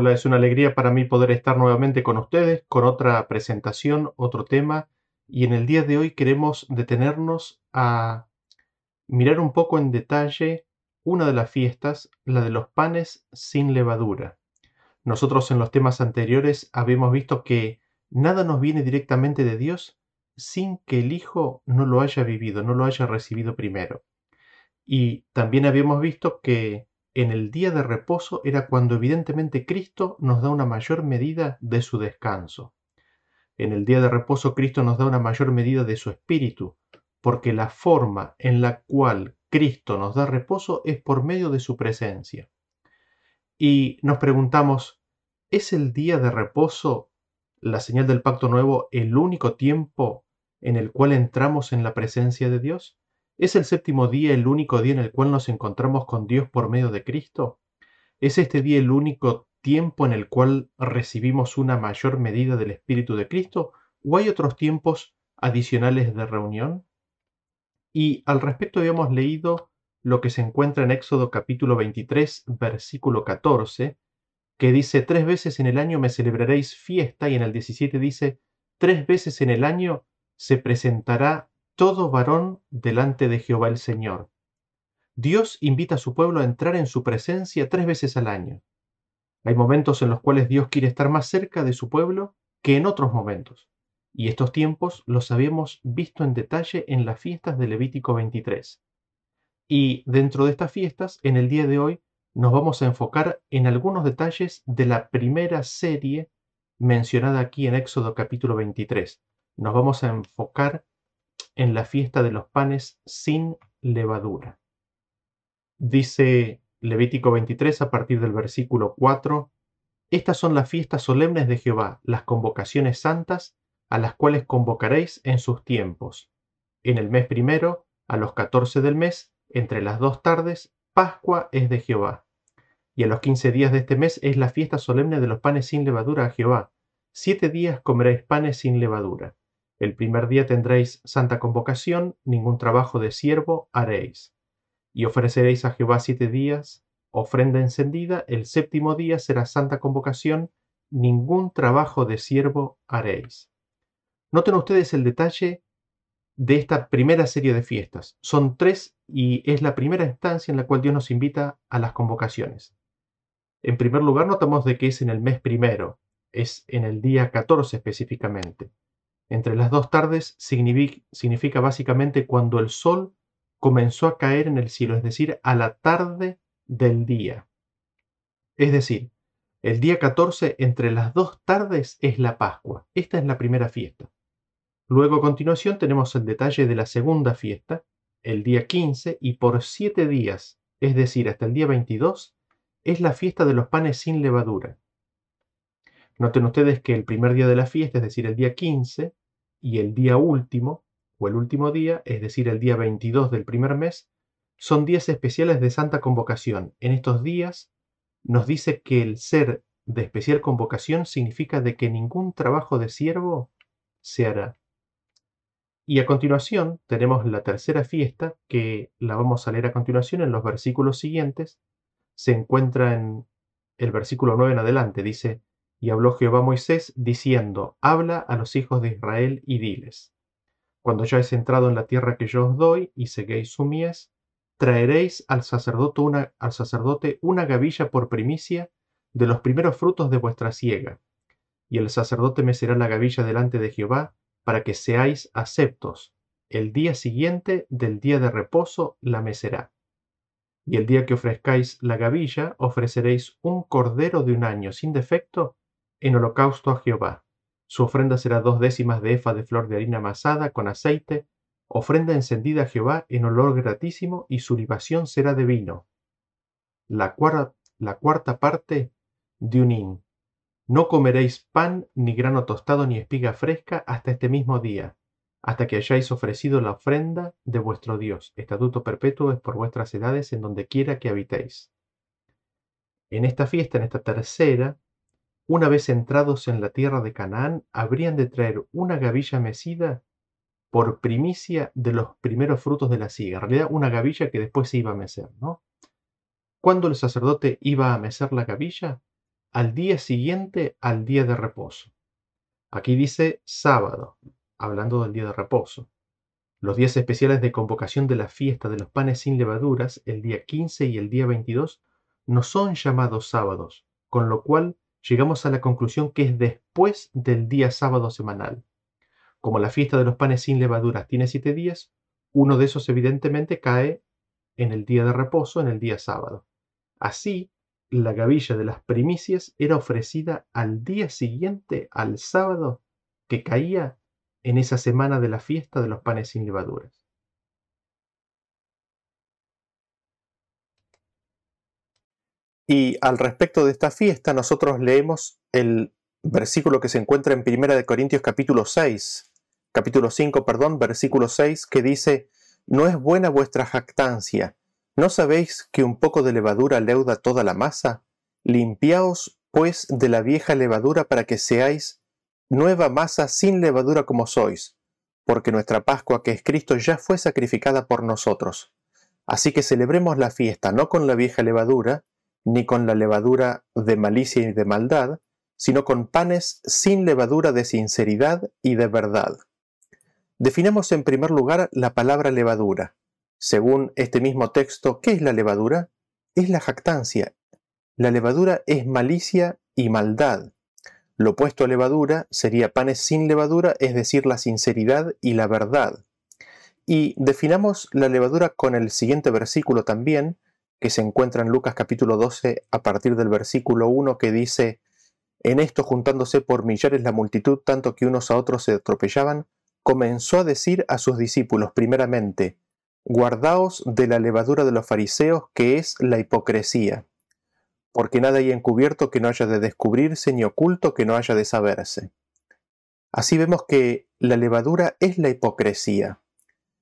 Hola, es una alegría para mí poder estar nuevamente con ustedes con otra presentación, otro tema, y en el día de hoy queremos detenernos a mirar un poco en detalle una de las fiestas, la de los panes sin levadura. Nosotros en los temas anteriores habíamos visto que nada nos viene directamente de Dios sin que el Hijo no lo haya vivido, no lo haya recibido primero. Y también habíamos visto que en el día de reposo era cuando evidentemente Cristo nos da una mayor medida de su descanso. En el día de reposo Cristo nos da una mayor medida de su espíritu, porque la forma en la cual Cristo nos da reposo es por medio de su presencia. Y nos preguntamos, ¿es el día de reposo, la señal del pacto nuevo, el único tiempo en el cual entramos en la presencia de Dios? ¿Es el séptimo día el único día en el cual nos encontramos con Dios por medio de Cristo? ¿Es este día el único tiempo en el cual recibimos una mayor medida del Espíritu de Cristo? ¿O hay otros tiempos adicionales de reunión? Y al respecto habíamos leído lo que se encuentra en Éxodo capítulo 23, versículo 14, que dice, tres veces en el año me celebraréis fiesta, y en el 17 dice, tres veces en el año se presentará todo varón delante de Jehová el Señor. Dios invita a su pueblo a entrar en su presencia tres veces al año. Hay momentos en los cuales Dios quiere estar más cerca de su pueblo que en otros momentos. Y estos tiempos los habíamos visto en detalle en las fiestas de Levítico 23. Y dentro de estas fiestas, en el día de hoy, nos vamos a enfocar en algunos detalles de la primera serie mencionada aquí en Éxodo capítulo 23. Nos vamos a enfocar en la fiesta de los panes sin levadura. Dice Levítico 23 a partir del versículo 4, Estas son las fiestas solemnes de Jehová, las convocaciones santas, a las cuales convocaréis en sus tiempos. En el mes primero, a los catorce del mes, entre las dos tardes, Pascua es de Jehová. Y a los quince días de este mes es la fiesta solemne de los panes sin levadura a Jehová. Siete días comeréis panes sin levadura. El primer día tendréis santa convocación, ningún trabajo de siervo haréis. Y ofreceréis a Jehová siete días ofrenda encendida, el séptimo día será santa convocación, ningún trabajo de siervo haréis. Noten ustedes el detalle de esta primera serie de fiestas. Son tres y es la primera instancia en la cual Dios nos invita a las convocaciones. En primer lugar, notamos de que es en el mes primero, es en el día 14 específicamente. Entre las dos tardes significa, básicamente cuando el sol comenzó a caer en el cielo, es decir, a la tarde del día. Es decir, el día 14 entre las dos tardes es la Pascua. Esta es la primera fiesta. Luego a continuación tenemos el detalle de la segunda fiesta, el día 15, y por siete días, es decir, hasta el día 22, es la fiesta de los panes sin levadura. Noten ustedes que el primer día de la fiesta, es decir, el día 15, y el día último, o el último día, es decir, el día 22 del primer mes, son días especiales de santa convocación. En estos días nos dice que el ser de especial convocación significa de que ningún trabajo de siervo se hará. Y a continuación tenemos la tercera fiesta, que la vamos a leer a continuación en los versículos siguientes. Se encuentra en el versículo 9 en adelante. Dice, y habló Jehová a Moisés, diciendo, Habla a los hijos de Israel y diles, Cuando ya hayáis entrado en la tierra que yo os doy, y seguéis su mies, traeréis al sacerdote, una, al sacerdote una gavilla por primicia de los primeros frutos de vuestra siega. Y el sacerdote mecerá la gavilla delante de Jehová, para que seáis aceptos. El día siguiente del día de reposo la mecerá. Y el día que ofrezcáis la gavilla, ofreceréis un cordero de un año sin defecto en holocausto a Jehová. Su ofrenda será dos décimas de efa de flor de harina amasada con aceite, ofrenda encendida a Jehová en olor gratísimo, y su libación será de vino. La, la cuarta parte de un hin. No comeréis pan, ni grano tostado, ni espiga fresca hasta este mismo día, hasta que hayáis ofrecido la ofrenda de vuestro Dios. Estatuto perpetuo es por vuestras edades en donde quiera que habitéis. En esta fiesta, en esta tercera, una vez entrados en la tierra de Canaán, habrían de traer una gavilla mecida por primicia de los primeros frutos de la siega. En realidad, una gavilla que después se iba a mecer, ¿no? ¿Cuándo el sacerdote iba a mecer la gavilla? al día siguiente al día de reposo. Aquí dice sábado, hablando del día de reposo. Los días especiales de convocación de la fiesta de los panes sin levaduras, el día 15 y el día 22, no son llamados sábados, con lo cual llegamos a la conclusión que es después del día sábado semanal. Como la fiesta de los panes sin levaduras tiene siete días, uno de esos evidentemente cae en el día de reposo, en el día sábado. Así, la gavilla de las primicias era ofrecida al día siguiente, al sábado, que caía en esa semana de la fiesta de los panes sin levaduras. Y al respecto de esta fiesta, nosotros leemos el versículo que se encuentra en 1 de Corintios capítulo 6, capítulo 5, perdón, versículo 6, que dice, No es buena vuestra jactancia, ¿no sabéis que un poco de levadura leuda toda la masa? Limpiaos, pues, de la vieja levadura para que seáis nueva masa sin levadura como sois, porque nuestra Pascua, que es Cristo, ya fue sacrificada por nosotros. Así que celebremos la fiesta no con la vieja levadura, ni con la levadura de malicia y de maldad, sino con panes sin levadura de sinceridad y de verdad. Definamos en primer lugar la palabra levadura. Según este mismo texto, ¿qué es la levadura? Es la jactancia. La levadura es malicia y maldad. Lo opuesto a levadura sería panes sin levadura, es decir, la sinceridad y la verdad. Y definamos la levadura con el siguiente versículo también, que se encuentra en Lucas capítulo 12 a partir del versículo 1 que dice, En esto juntándose por millares la multitud, tanto que unos a otros se atropellaban, comenzó a decir a sus discípulos primeramente, Guardaos de la levadura de los fariseos, que es la hipocresía porque nada hay encubierto que no haya de descubrirse, ni oculto que no haya de saberse. Así vemos que la levadura es la hipocresía.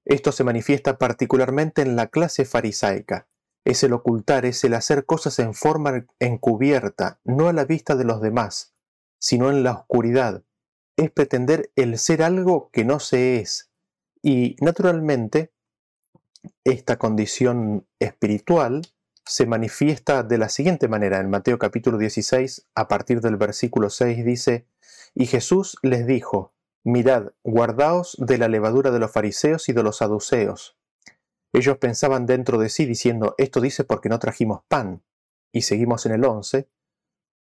Esto se manifiesta particularmente en la clase farisaica. Es el ocultar, es el hacer cosas en forma encubierta, no a la vista de los demás, sino en la oscuridad. Es pretender el ser algo que no se es. Y, naturalmente, esta condición espiritual se manifiesta de la siguiente manera. En Mateo capítulo 16, a partir del versículo 6, dice, Y Jesús les dijo, Mirad, guardaos de la levadura de los fariseos y de los saduceos. Ellos pensaban dentro de sí diciendo, Esto dice porque no trajimos pan. Y seguimos en el 11,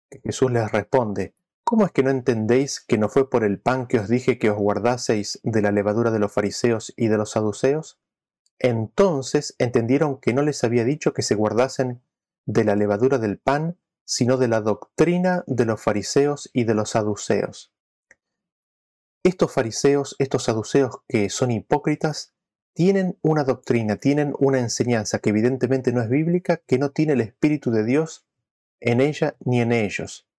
que Jesús les responde, ¿Cómo es que no entendéis que no fue por el pan que os dije que os guardaseis de la levadura de los fariseos y de los saduceos? Entonces entendieron que no les había dicho que se guardasen de la levadura del pan, sino de la doctrina de los fariseos y de los saduceos. Estos fariseos, estos saduceos que son hipócritas, tienen una doctrina, tienen una enseñanza que evidentemente no es bíblica, que no tiene el Espíritu de Dios en ella ni en ellos.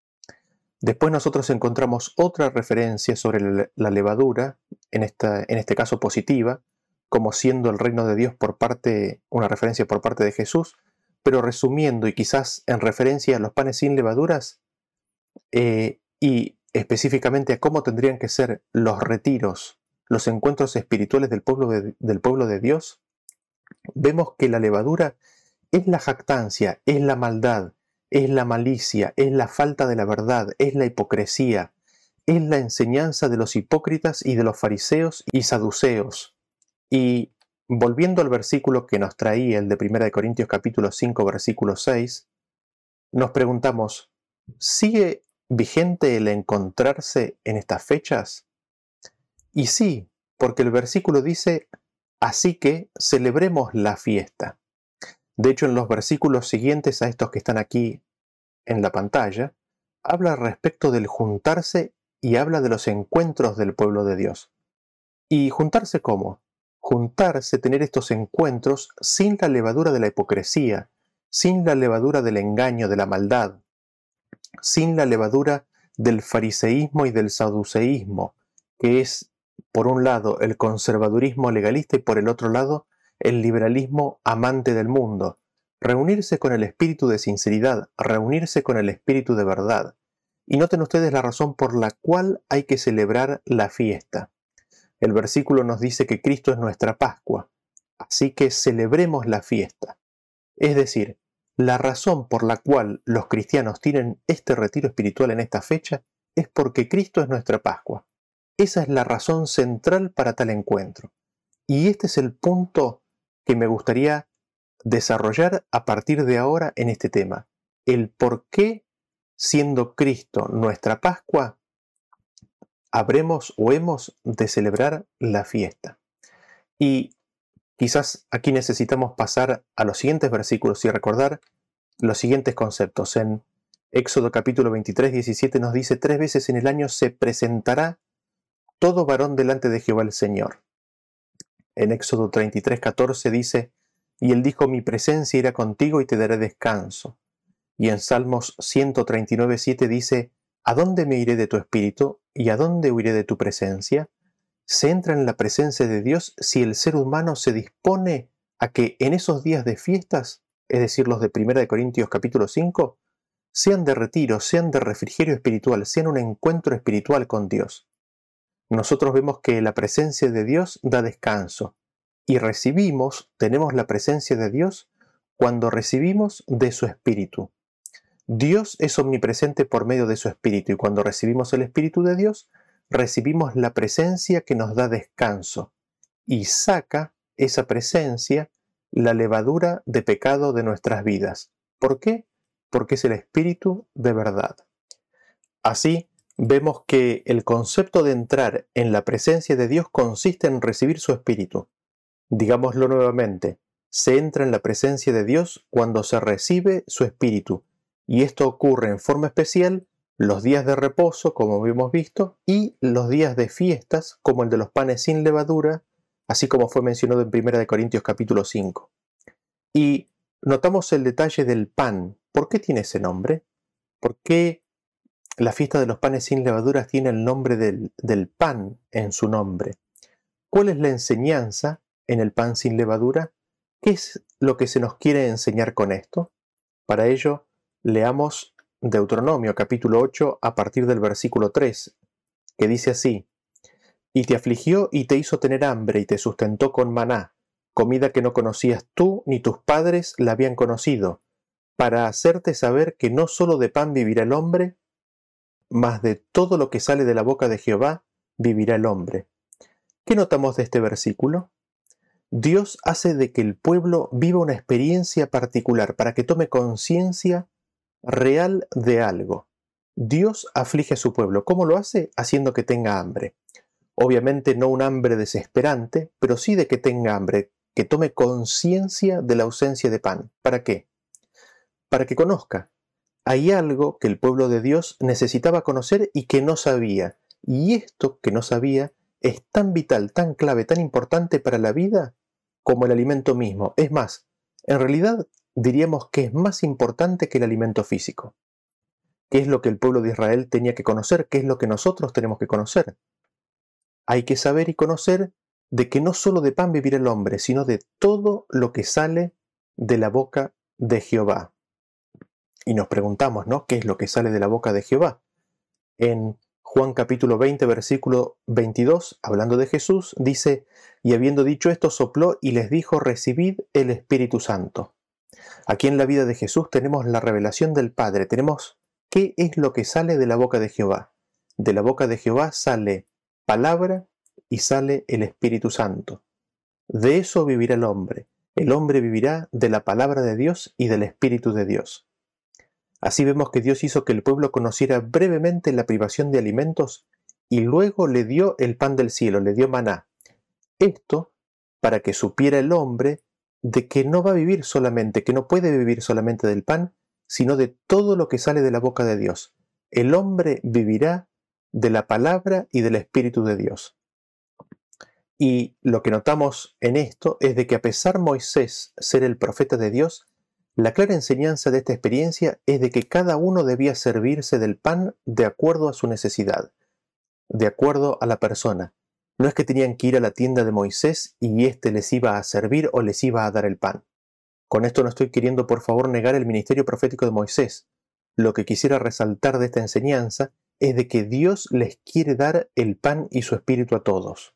Después nosotros encontramos otra referencia sobre la levadura, en, este caso positiva, como siendo el reino de Dios por parte, una referencia por parte de Jesús, pero resumiendo y quizás en referencia a los panes sin levaduras eh, y específicamente a cómo tendrían que ser los retiros, los encuentros espirituales del pueblo de, del pueblo de Dios, vemos que la levadura es la jactancia, es la maldad, es la malicia, es la falta de la verdad, es la hipocresía, es la enseñanza de los hipócritas y de los fariseos y saduceos. Y volviendo al versículo que nos traía el de 1 Corintios capítulo 5 versículo 6, nos preguntamos, ¿sigue vigente el encontrarse en estas fechas? Y sí, porque el versículo dice, así que celebremos la fiesta. De hecho, en los versículos siguientes a estos que están aquí en la pantalla, habla respecto del juntarse y habla de los encuentros del pueblo de Dios. ¿Y juntarse cómo? juntarse, tener estos encuentros sin la levadura de la hipocresía, sin la levadura del engaño, de la maldad, sin la levadura del fariseísmo y del saduceísmo, que es, por un lado, el conservadurismo legalista y por el otro lado, el liberalismo amante del mundo. Reunirse con el espíritu de sinceridad, reunirse con el espíritu de verdad. Y noten ustedes la razón por la cual hay que celebrar la fiesta. El versículo nos dice que Cristo es nuestra Pascua, así que celebremos la fiesta. Es decir, la razón por la cual los cristianos tienen este retiro espiritual en esta fecha es porque Cristo es nuestra Pascua. Esa es la razón central para tal encuentro. Y este es el punto que me gustaría desarrollar a partir de ahora en este tema. El por qué, siendo Cristo nuestra Pascua, habremos o hemos de celebrar la fiesta. Y quizás aquí necesitamos pasar a los siguientes versículos y recordar los siguientes conceptos. En Éxodo capítulo 23, 17 nos dice, tres veces en el año se presentará todo varón delante de Jehová el Señor. En Éxodo 33, 14 dice, y él dijo, mi presencia irá contigo y te daré descanso. Y en Salmos 139, 7 dice, ¿A dónde me iré de tu espíritu y a dónde huiré de tu presencia? Se entra en la presencia de Dios si el ser humano se dispone a que en esos días de fiestas, es decir, los de 1 Corintios capítulo 5, sean de retiro, sean de refrigerio espiritual, sean un encuentro espiritual con Dios. Nosotros vemos que la presencia de Dios da descanso y recibimos, tenemos la presencia de Dios cuando recibimos de su espíritu. Dios es omnipresente por medio de su Espíritu y cuando recibimos el Espíritu de Dios, recibimos la presencia que nos da descanso y saca esa presencia la levadura de pecado de nuestras vidas. ¿Por qué? Porque es el Espíritu de verdad. Así, vemos que el concepto de entrar en la presencia de Dios consiste en recibir su Espíritu. Digámoslo nuevamente, se entra en la presencia de Dios cuando se recibe su Espíritu y esto ocurre en forma especial los días de reposo, como hemos visto, y los días de fiestas, como el de los panes sin levadura, así como fue mencionado en 1 Corintios capítulo 5. Y notamos el detalle del pan. ¿Por qué tiene ese nombre? ¿Por qué la fiesta de los panes sin levadura tiene el nombre del, del pan en su nombre? ¿Cuál es la enseñanza en el pan sin levadura? ¿Qué es lo que se nos quiere enseñar con esto? Para ello, Leamos Deuteronomio capítulo 8 a partir del versículo 3, que dice así, Y te afligió y te hizo tener hambre y te sustentó con maná, comida que no conocías tú ni tus padres la habían conocido, para hacerte saber que no sólo de pan vivirá el hombre, mas de todo lo que sale de la boca de Jehová vivirá el hombre. ¿Qué notamos de este versículo? Dios hace de que el pueblo viva una experiencia particular para que tome conciencia real de algo. Dios aflige a su pueblo. ¿Cómo lo hace? Haciendo que tenga hambre. Obviamente no un hambre desesperante, pero sí de que tenga hambre, que tome conciencia de la ausencia de pan. ¿Para qué? Para que conozca. Hay algo que el pueblo de Dios necesitaba conocer y que no sabía. Y esto que no sabía es tan vital, tan clave, tan importante para la vida como el alimento mismo. Es más, en realidad diríamos que es más importante que el alimento físico. ¿Qué es lo que el pueblo de Israel tenía que conocer? ¿Qué es lo que nosotros tenemos que conocer? Hay que saber y conocer de que no solo de pan vivirá el hombre, sino de todo lo que sale de la boca de Jehová. Y nos preguntamos, ¿no? ¿Qué es lo que sale de la boca de Jehová? En Juan capítulo 20, versículo 22, hablando de Jesús, dice, y habiendo dicho esto, sopló y les dijo, recibid el Espíritu Santo. Aquí en la vida de Jesús tenemos la revelación del Padre, tenemos qué es lo que sale de la boca de Jehová. De la boca de Jehová sale palabra y sale el Espíritu Santo. De eso vivirá el hombre. El hombre vivirá de la palabra de Dios y del Espíritu de Dios. Así vemos que Dios hizo que el pueblo conociera brevemente la privación de alimentos y luego le dio el pan del cielo, le dio maná. Esto para que supiera el hombre de que no va a vivir solamente, que no puede vivir solamente del pan, sino de todo lo que sale de la boca de Dios. El hombre vivirá de la palabra y del Espíritu de Dios. Y lo que notamos en esto es de que a pesar Moisés ser el profeta de Dios, la clara enseñanza de esta experiencia es de que cada uno debía servirse del pan de acuerdo a su necesidad, de acuerdo a la persona, no es que tenían que ir a la tienda de Moisés y éste les iba a servir o les iba a dar el pan. Con esto no estoy queriendo por favor negar el ministerio profético de Moisés. Lo que quisiera resaltar de esta enseñanza es de que Dios les quiere dar el pan y su espíritu a todos.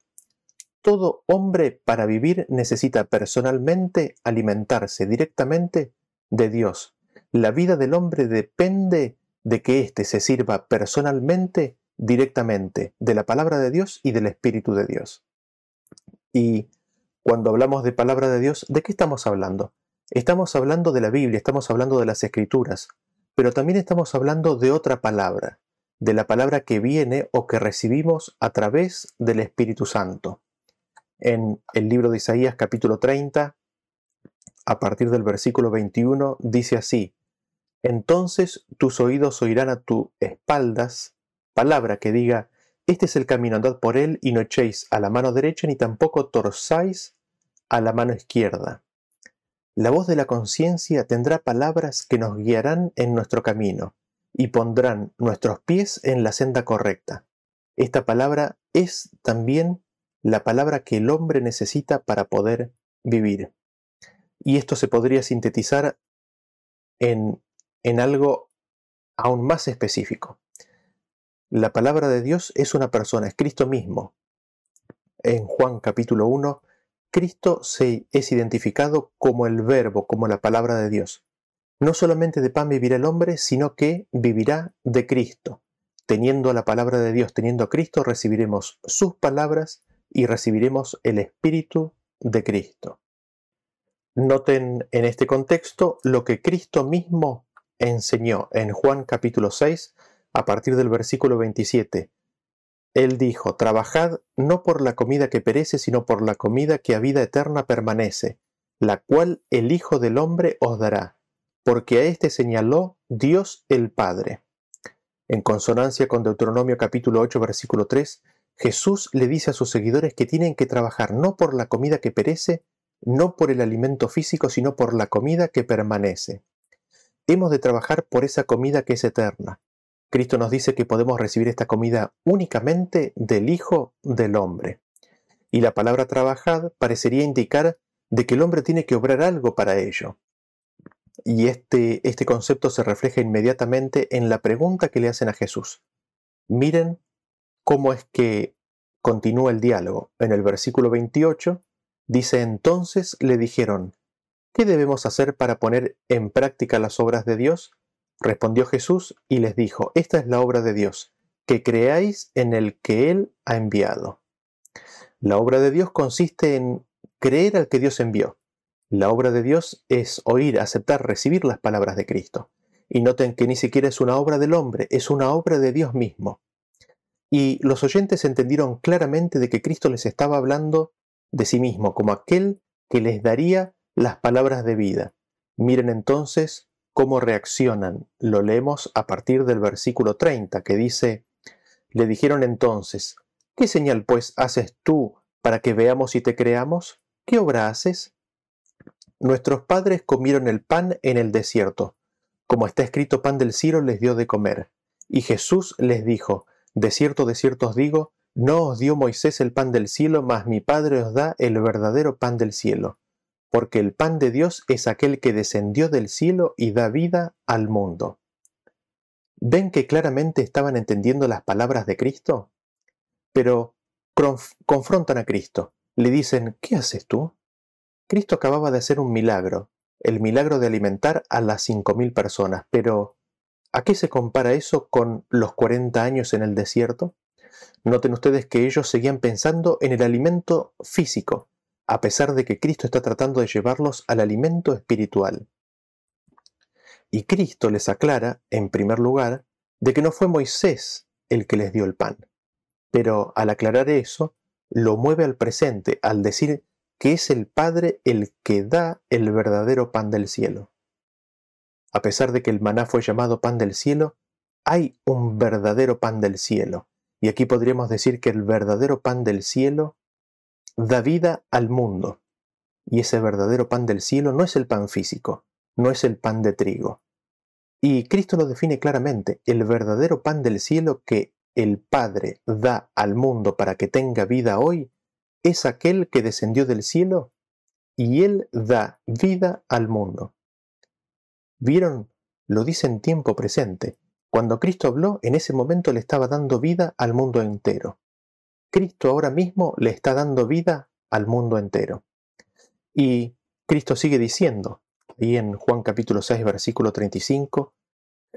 Todo hombre para vivir necesita personalmente alimentarse directamente de Dios, la vida del hombre depende de que éste se sirva personalmente, directamente, de la palabra de Dios y del Espíritu de Dios. Y cuando hablamos de palabra de Dios, ¿de qué estamos hablando? Estamos hablando de la Biblia, estamos hablando de las Escrituras, pero también estamos hablando de otra palabra, de la palabra que viene o que recibimos a través del Espíritu Santo. En el libro de Isaías capítulo 30, a partir del versículo 21, dice así, Entonces tus oídos oirán a tus espaldas palabra que diga, Este es el camino, andad por él y no echéis a la mano derecha ni tampoco torzáis a la mano izquierda. La voz de la conciencia tendrá palabras que nos guiarán en nuestro camino y pondrán nuestros pies en la senda correcta. Esta palabra es también la palabra que el hombre necesita para poder vivir. Y esto se podría sintetizar en, en algo aún más específico. La palabra de Dios es una persona, es Cristo mismo. En Juan capítulo 1, Cristo se es identificado como el verbo, como la palabra de Dios. No solamente de pan vivirá el hombre, sino que vivirá de Cristo. Teniendo la palabra de Dios, teniendo a Cristo, recibiremos sus palabras y recibiremos el Espíritu de Cristo. Noten en este contexto lo que Cristo mismo enseñó en Juan capítulo 6 a partir del versículo 27. Él dijo, Trabajad no por la comida que perece, sino por la comida que a vida eterna permanece, la cual el Hijo del Hombre os dará porque a éste señaló Dios el Padre. En consonancia con Deuteronomio capítulo 8 versículo 3, Jesús le dice a sus seguidores que tienen que trabajar no por la comida que perece, no por el alimento físico, sino por la comida que permanece. Hemos de trabajar por esa comida que es eterna. Cristo nos dice que podemos recibir esta comida únicamente del Hijo del Hombre. Y la palabra trabajad parecería indicar de que el hombre tiene que obrar algo para ello. Y este, este concepto se refleja inmediatamente en la pregunta que le hacen a Jesús. Miren cómo es que continúa el diálogo. En el versículo 28 dice entonces le dijeron, ¿qué debemos hacer para poner en práctica las obras de Dios? Respondió Jesús y les dijo, esta es la obra de Dios, que creáis en el que Él ha enviado. La obra de Dios consiste en creer al que Dios envió. La obra de Dios es oír, aceptar, recibir las palabras de Cristo. Y noten que ni siquiera es una obra del hombre, es una obra de Dios mismo. Y los oyentes entendieron claramente de que Cristo les estaba hablando de sí mismo, como aquel que les daría las palabras de vida. Miren entonces cómo reaccionan. Lo leemos a partir del versículo 30, que dice, le dijeron entonces, ¿qué señal pues haces tú para que veamos y te creamos? ¿Qué obra haces? Nuestros padres comieron el pan en el desierto. Como está escrito, pan del cielo les dio de comer. Y Jesús les dijo, De cierto, de cierto os digo, no os dio Moisés el pan del cielo, mas mi Padre os da el verdadero pan del cielo. Porque el pan de Dios es aquel que descendió del cielo y da vida al mundo. ¿Ven que claramente estaban entendiendo las palabras de Cristo? Pero confrontan a Cristo. Le dicen, ¿qué haces tú? Cristo acababa de hacer un milagro, el milagro de alimentar a las cinco mil personas, pero ¿a qué se compara eso con los 40 años en el desierto? Noten ustedes que ellos seguían pensando en el alimento físico, a pesar de que Cristo está tratando de llevarlos al alimento espiritual. Y Cristo les aclara, en primer lugar, de que no fue Moisés el que les dio el pan. Pero al aclarar eso, lo mueve al presente al decir que es el Padre el que da el verdadero pan del cielo. A pesar de que el maná fue llamado pan del cielo, hay un verdadero pan del cielo. Y aquí podríamos decir que el verdadero pan del cielo da vida al mundo. Y ese verdadero pan del cielo no es el pan físico, no es el pan de trigo. Y Cristo lo define claramente, el verdadero pan del cielo que el Padre da al mundo para que tenga vida hoy es aquel que descendió del cielo y Él da vida al mundo. ¿Vieron? Lo dice en tiempo presente. Cuando Cristo habló, en ese momento le estaba dando vida al mundo entero. Cristo ahora mismo le está dando vida al mundo entero. Y Cristo sigue diciendo, y en Juan capítulo 6, versículo 35,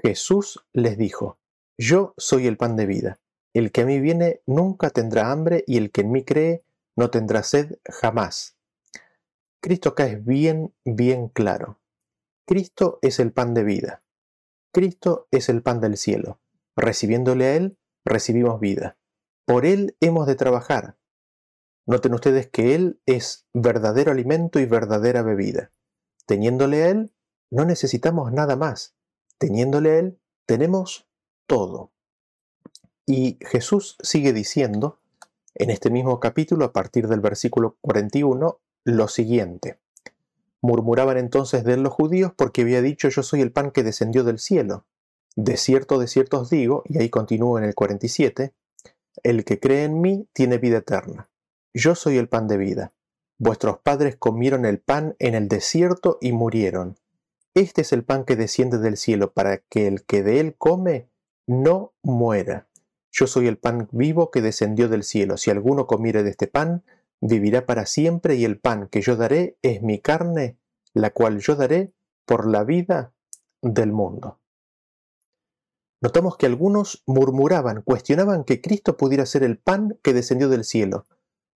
Jesús les dijo, Yo soy el pan de vida. El que a mí viene nunca tendrá hambre y el que en mí cree no tendrá sed jamás. Cristo acá es bien, bien claro. Cristo es el pan de vida. Cristo es el pan del cielo. Recibiéndole a Él, recibimos vida. Por Él hemos de trabajar. Noten ustedes que Él es verdadero alimento y verdadera bebida. Teniéndole a Él, no necesitamos nada más. Teniéndole a Él, tenemos todo. Y Jesús sigue diciendo, en este mismo capítulo, a partir del versículo 41, lo siguiente. Murmuraban entonces de él los judíos porque había dicho yo soy el pan que descendió del cielo. De cierto, de cierto os digo, y ahí continúo en el 47, el que cree en mí tiene vida eterna. Yo soy el pan de vida. Vuestros padres comieron el pan en el desierto y murieron. Este es el pan que desciende del cielo para que el que de él come no muera. Yo soy el pan vivo que descendió del cielo. Si alguno comiere de este pan, vivirá para siempre y el pan que yo daré es mi carne, la cual yo daré por la vida del mundo. Notamos que algunos murmuraban, cuestionaban que Cristo pudiera ser el pan que descendió del cielo,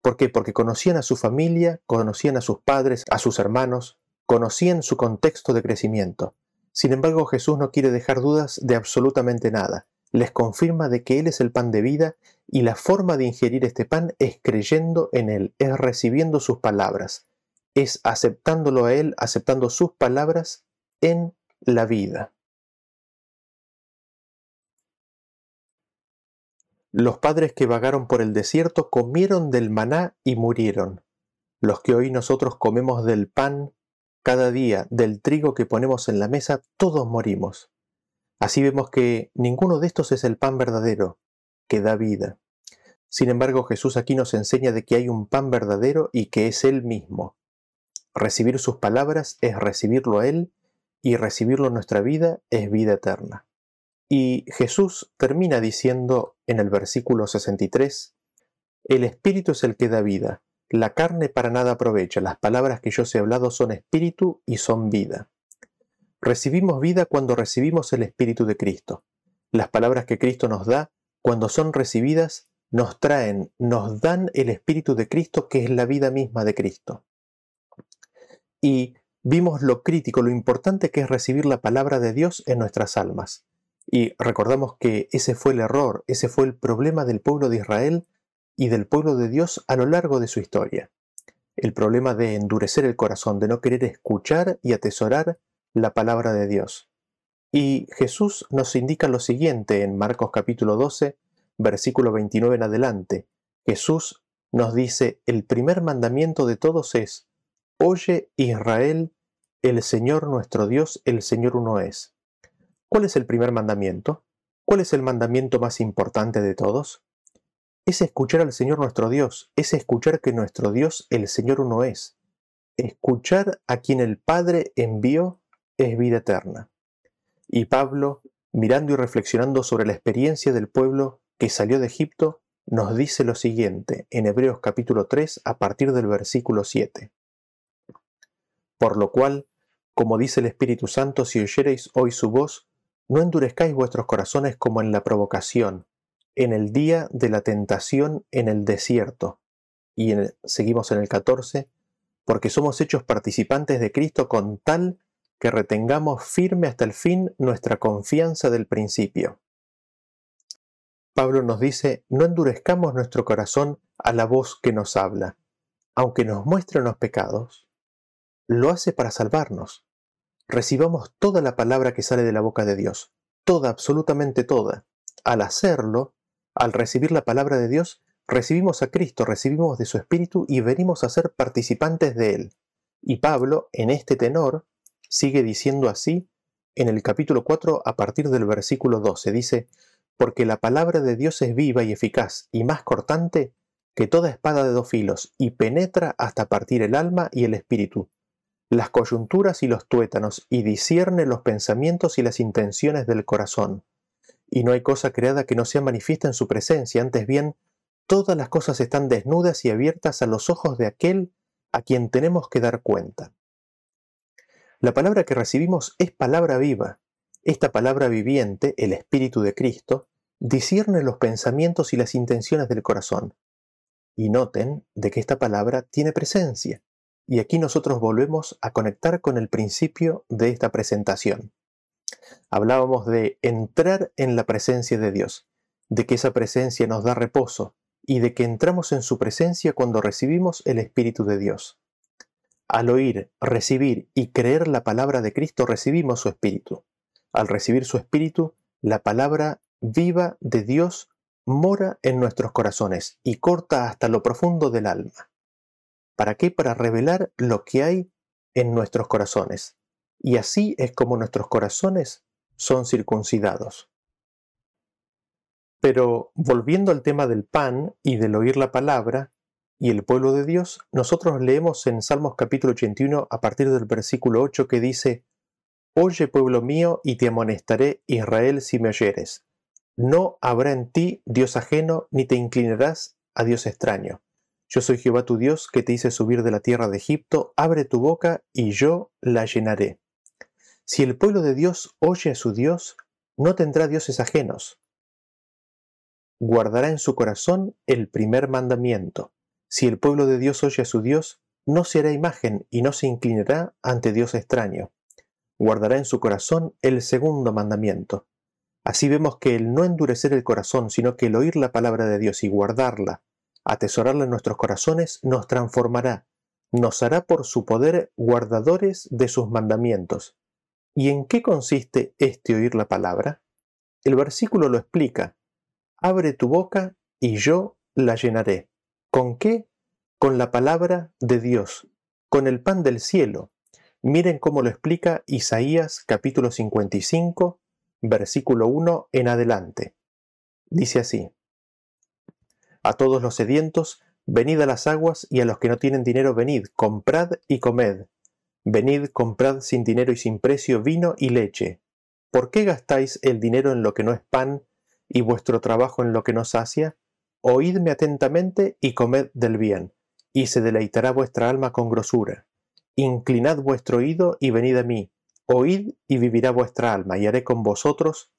¿Por qué? Porque conocían a su familia, conocían a sus padres, a sus hermanos, conocían su contexto de crecimiento. Sin embargo, Jesús no quiere dejar dudas de absolutamente nada. Les confirma de que Él es el pan de vida y la forma de ingerir este pan es creyendo en Él, es recibiendo sus palabras, es aceptándolo a Él, aceptando sus palabras en la vida. Los padres que vagaron por el desierto comieron del maná y murieron. Los que hoy nosotros comemos del pan cada día, del trigo que ponemos en la mesa, todos morimos. Así vemos que ninguno de estos es el pan verdadero, que da vida. Sin embargo, Jesús aquí nos enseña de que hay un pan verdadero y que es Él mismo. Recibir sus palabras es recibirlo a Él y recibirlo en nuestra vida es vida eterna. Y Jesús termina diciendo en el versículo 63, El Espíritu es el que da vida, la carne para nada aprovecha, las palabras que yo os he hablado son espíritu y son vida. Recibimos vida cuando recibimos el Espíritu de Cristo. Las palabras que Cristo nos da, cuando son recibidas, nos traen, nos dan el Espíritu de Cristo, que es la vida misma de Cristo. Y vimos lo crítico, lo importante que es recibir la palabra de Dios en nuestras almas. Y recordamos que ese fue el error, ese fue el problema del pueblo de Israel y del pueblo de Dios a lo largo de su historia. El problema de endurecer el corazón, de no querer escuchar y atesorar la palabra de Dios. Y Jesús nos indica lo siguiente en Marcos capítulo 12, versículo 29 en adelante. Jesús nos dice, el primer mandamiento de todos es, Oye Israel, el Señor nuestro Dios, el Señor uno es. ¿Cuál es el primer mandamiento? ¿Cuál es el mandamiento más importante de todos? Es escuchar al Señor nuestro Dios, es escuchar que nuestro Dios, el Señor uno es. Escuchar a quien el Padre envió es vida eterna. Y Pablo, mirando y reflexionando sobre la experiencia del pueblo que salió de Egipto, nos dice lo siguiente en Hebreos capítulo 3 a partir del versículo 7. Por lo cual, como dice el Espíritu Santo, si oyereis hoy su voz, no endurezcáis vuestros corazones como en la provocación, en el día de la tentación en el desierto. Y seguimos en el 14, porque somos hechos participantes de Cristo con tal que retengamos firme hasta el fin nuestra confianza del principio. Pablo nos dice, no endurezcamos nuestro corazón a la voz que nos habla, aunque nos muestre los pecados, lo hace para salvarnos recibamos toda la palabra que sale de la boca de Dios, toda, absolutamente toda. Al hacerlo, al recibir la palabra de Dios, recibimos a Cristo, recibimos de su Espíritu y venimos a ser participantes de Él. Y Pablo, en este tenor, sigue diciendo así en el capítulo 4 a partir del versículo 12. Dice, porque la palabra de Dios es viva y eficaz y más cortante que toda espada de dos filos y penetra hasta partir el alma y el espíritu las coyunturas y los tuétanos, y discierne los pensamientos y las intenciones del corazón. Y no hay cosa creada que no sea manifiesta en su presencia, antes bien, todas las cosas están desnudas y abiertas a los ojos de aquel a quien tenemos que dar cuenta. La palabra que recibimos es palabra viva. Esta palabra viviente, el Espíritu de Cristo, discierne los pensamientos y las intenciones del corazón. Y noten de que esta palabra tiene presencia. Y aquí nosotros volvemos a conectar con el principio de esta presentación. Hablábamos de entrar en la presencia de Dios, de que esa presencia nos da reposo y de que entramos en su presencia cuando recibimos el Espíritu de Dios. Al oír, recibir y creer la palabra de Cristo recibimos su Espíritu. Al recibir su Espíritu, la palabra viva de Dios mora en nuestros corazones y corta hasta lo profundo del alma. ¿Para qué? Para revelar lo que hay en nuestros corazones. Y así es como nuestros corazones son circuncidados. Pero volviendo al tema del pan y del oír la palabra, y el pueblo de Dios, nosotros leemos en Salmos capítulo 81 a partir del versículo 8 que dice, Oye pueblo mío y te amonestaré Israel si me oyeres. No habrá en ti Dios ajeno ni te inclinarás a Dios extraño. Yo soy Jehová tu Dios que te hice subir de la tierra de Egipto, abre tu boca y yo la llenaré. Si el pueblo de Dios oye a su Dios, no tendrá dioses ajenos. Guardará en su corazón el primer mandamiento si el pueblo de Dios oye a su Dios, no se hará imagen y no se inclinará ante Dios extraño. Guardará en su corazón el segundo mandamiento. Así vemos que el no endurecer el corazón, sino que el oír la palabra de Dios y guardarla, atesorarla en nuestros corazones, nos transformará, nos hará por su poder guardadores de sus mandamientos. ¿Y en qué consiste este oír la palabra? El versículo lo explica. Abre tu boca y yo la llenaré. ¿Con qué? Con la palabra de Dios, con el pan del cielo. Miren cómo lo explica Isaías capítulo 55, versículo 1 en adelante. Dice así, A todos los sedientos, venid a las aguas, y a los que no tienen dinero, venid, comprad y comed. Venid, comprad sin dinero y sin precio vino y leche. ¿Por qué gastáis el dinero en lo que no es pan y vuestro trabajo en lo que no sacia? Oídme atentamente y comed del bien, y se deleitará vuestra alma con grosura. Inclinad vuestro oído y venid a mí. Oíd y vivirá vuestra alma, y haré con vosotros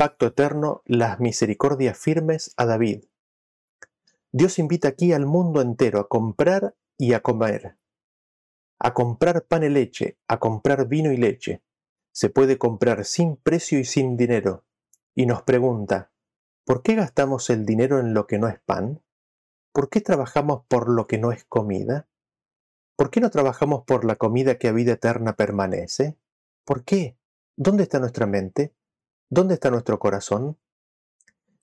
pacto eterno, las misericordias firmes a David. Dios invita aquí al mundo entero a comprar y a comer, a comprar pan y leche, a comprar vino y leche. Se puede comprar sin precio y sin dinero. Y nos pregunta, ¿Por qué gastamos el dinero en lo que no es pan? ¿Por qué trabajamos por lo que no es comida? ¿Por qué no trabajamos por la comida que a vida eterna permanece? ¿Por qué? ¿Dónde está nuestra mente? ¿Dónde está nuestro corazón?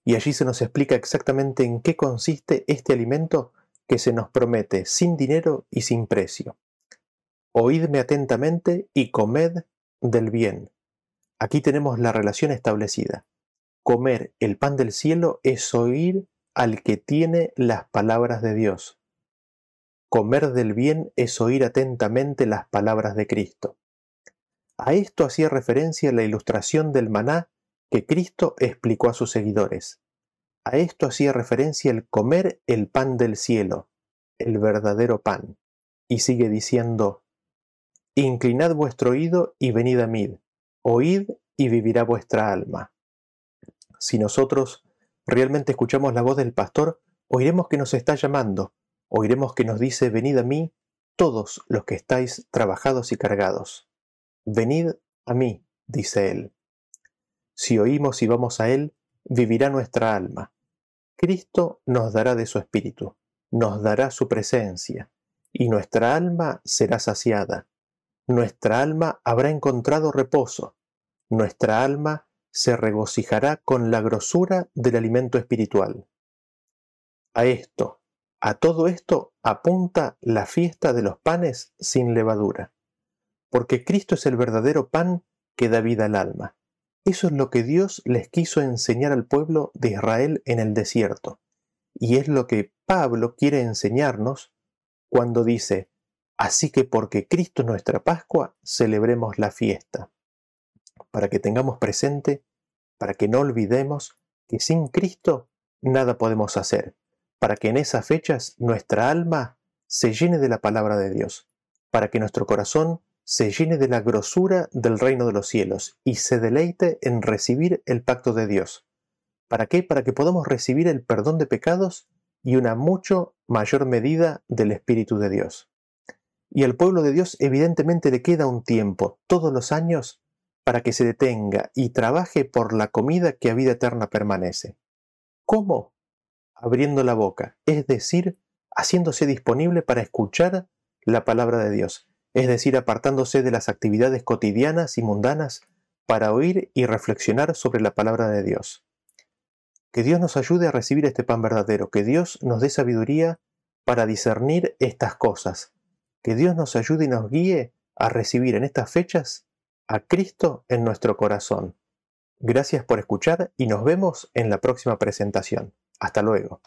Y allí se nos explica exactamente en qué consiste este alimento que se nos promete sin dinero y sin precio. Oídme atentamente y comed del bien. Aquí tenemos la relación establecida. Comer el pan del cielo es oír al que tiene las palabras de Dios. Comer del bien es oír atentamente las palabras de Cristo. A esto hacía referencia la ilustración del maná que Cristo explicó a sus seguidores. A esto hacía referencia el comer el pan del cielo, el verdadero pan. Y sigue diciendo, Inclinad vuestro oído y venid a mí, oíd y vivirá vuestra alma. Si nosotros realmente escuchamos la voz del pastor, oiremos que nos está llamando, oiremos que nos dice, venid a mí todos los que estáis trabajados y cargados. Venid a mí, dice él. Si oímos y vamos a él, vivirá nuestra alma. Cristo nos dará de su espíritu, nos dará su presencia, y nuestra alma será saciada. Nuestra alma habrá encontrado reposo, nuestra alma se regocijará con la grosura del alimento espiritual. A esto, a todo esto apunta la fiesta de los panes sin levadura, porque Cristo es el verdadero pan que da vida al alma. Eso es lo que Dios les quiso enseñar al pueblo de Israel en el desierto, y es lo que Pablo quiere enseñarnos cuando dice, así que porque Cristo es nuestra Pascua, celebremos la fiesta para que tengamos presente, para que no olvidemos que sin Cristo nada podemos hacer, para que en esas fechas nuestra alma se llene de la palabra de Dios, para que nuestro corazón se llene de la grosura del reino de los cielos y se deleite en recibir el pacto de Dios. ¿Para qué? Para que podamos recibir el perdón de pecados y una mucho mayor medida del Espíritu de Dios. Y al pueblo de Dios evidentemente le queda un tiempo, todos los años, para que se detenga y trabaje por la comida que a vida eterna permanece. ¿Cómo? Abriendo la boca, es decir, haciéndose disponible para escuchar la palabra de Dios, es decir, apartándose de las actividades cotidianas y mundanas para oír y reflexionar sobre la palabra de Dios. Que Dios nos ayude a recibir este pan verdadero, que Dios nos dé sabiduría para discernir estas cosas, que Dios nos ayude y nos guíe a recibir en estas fechas a Cristo en nuestro corazón. Gracias por escuchar y nos vemos en la próxima presentación. Hasta luego.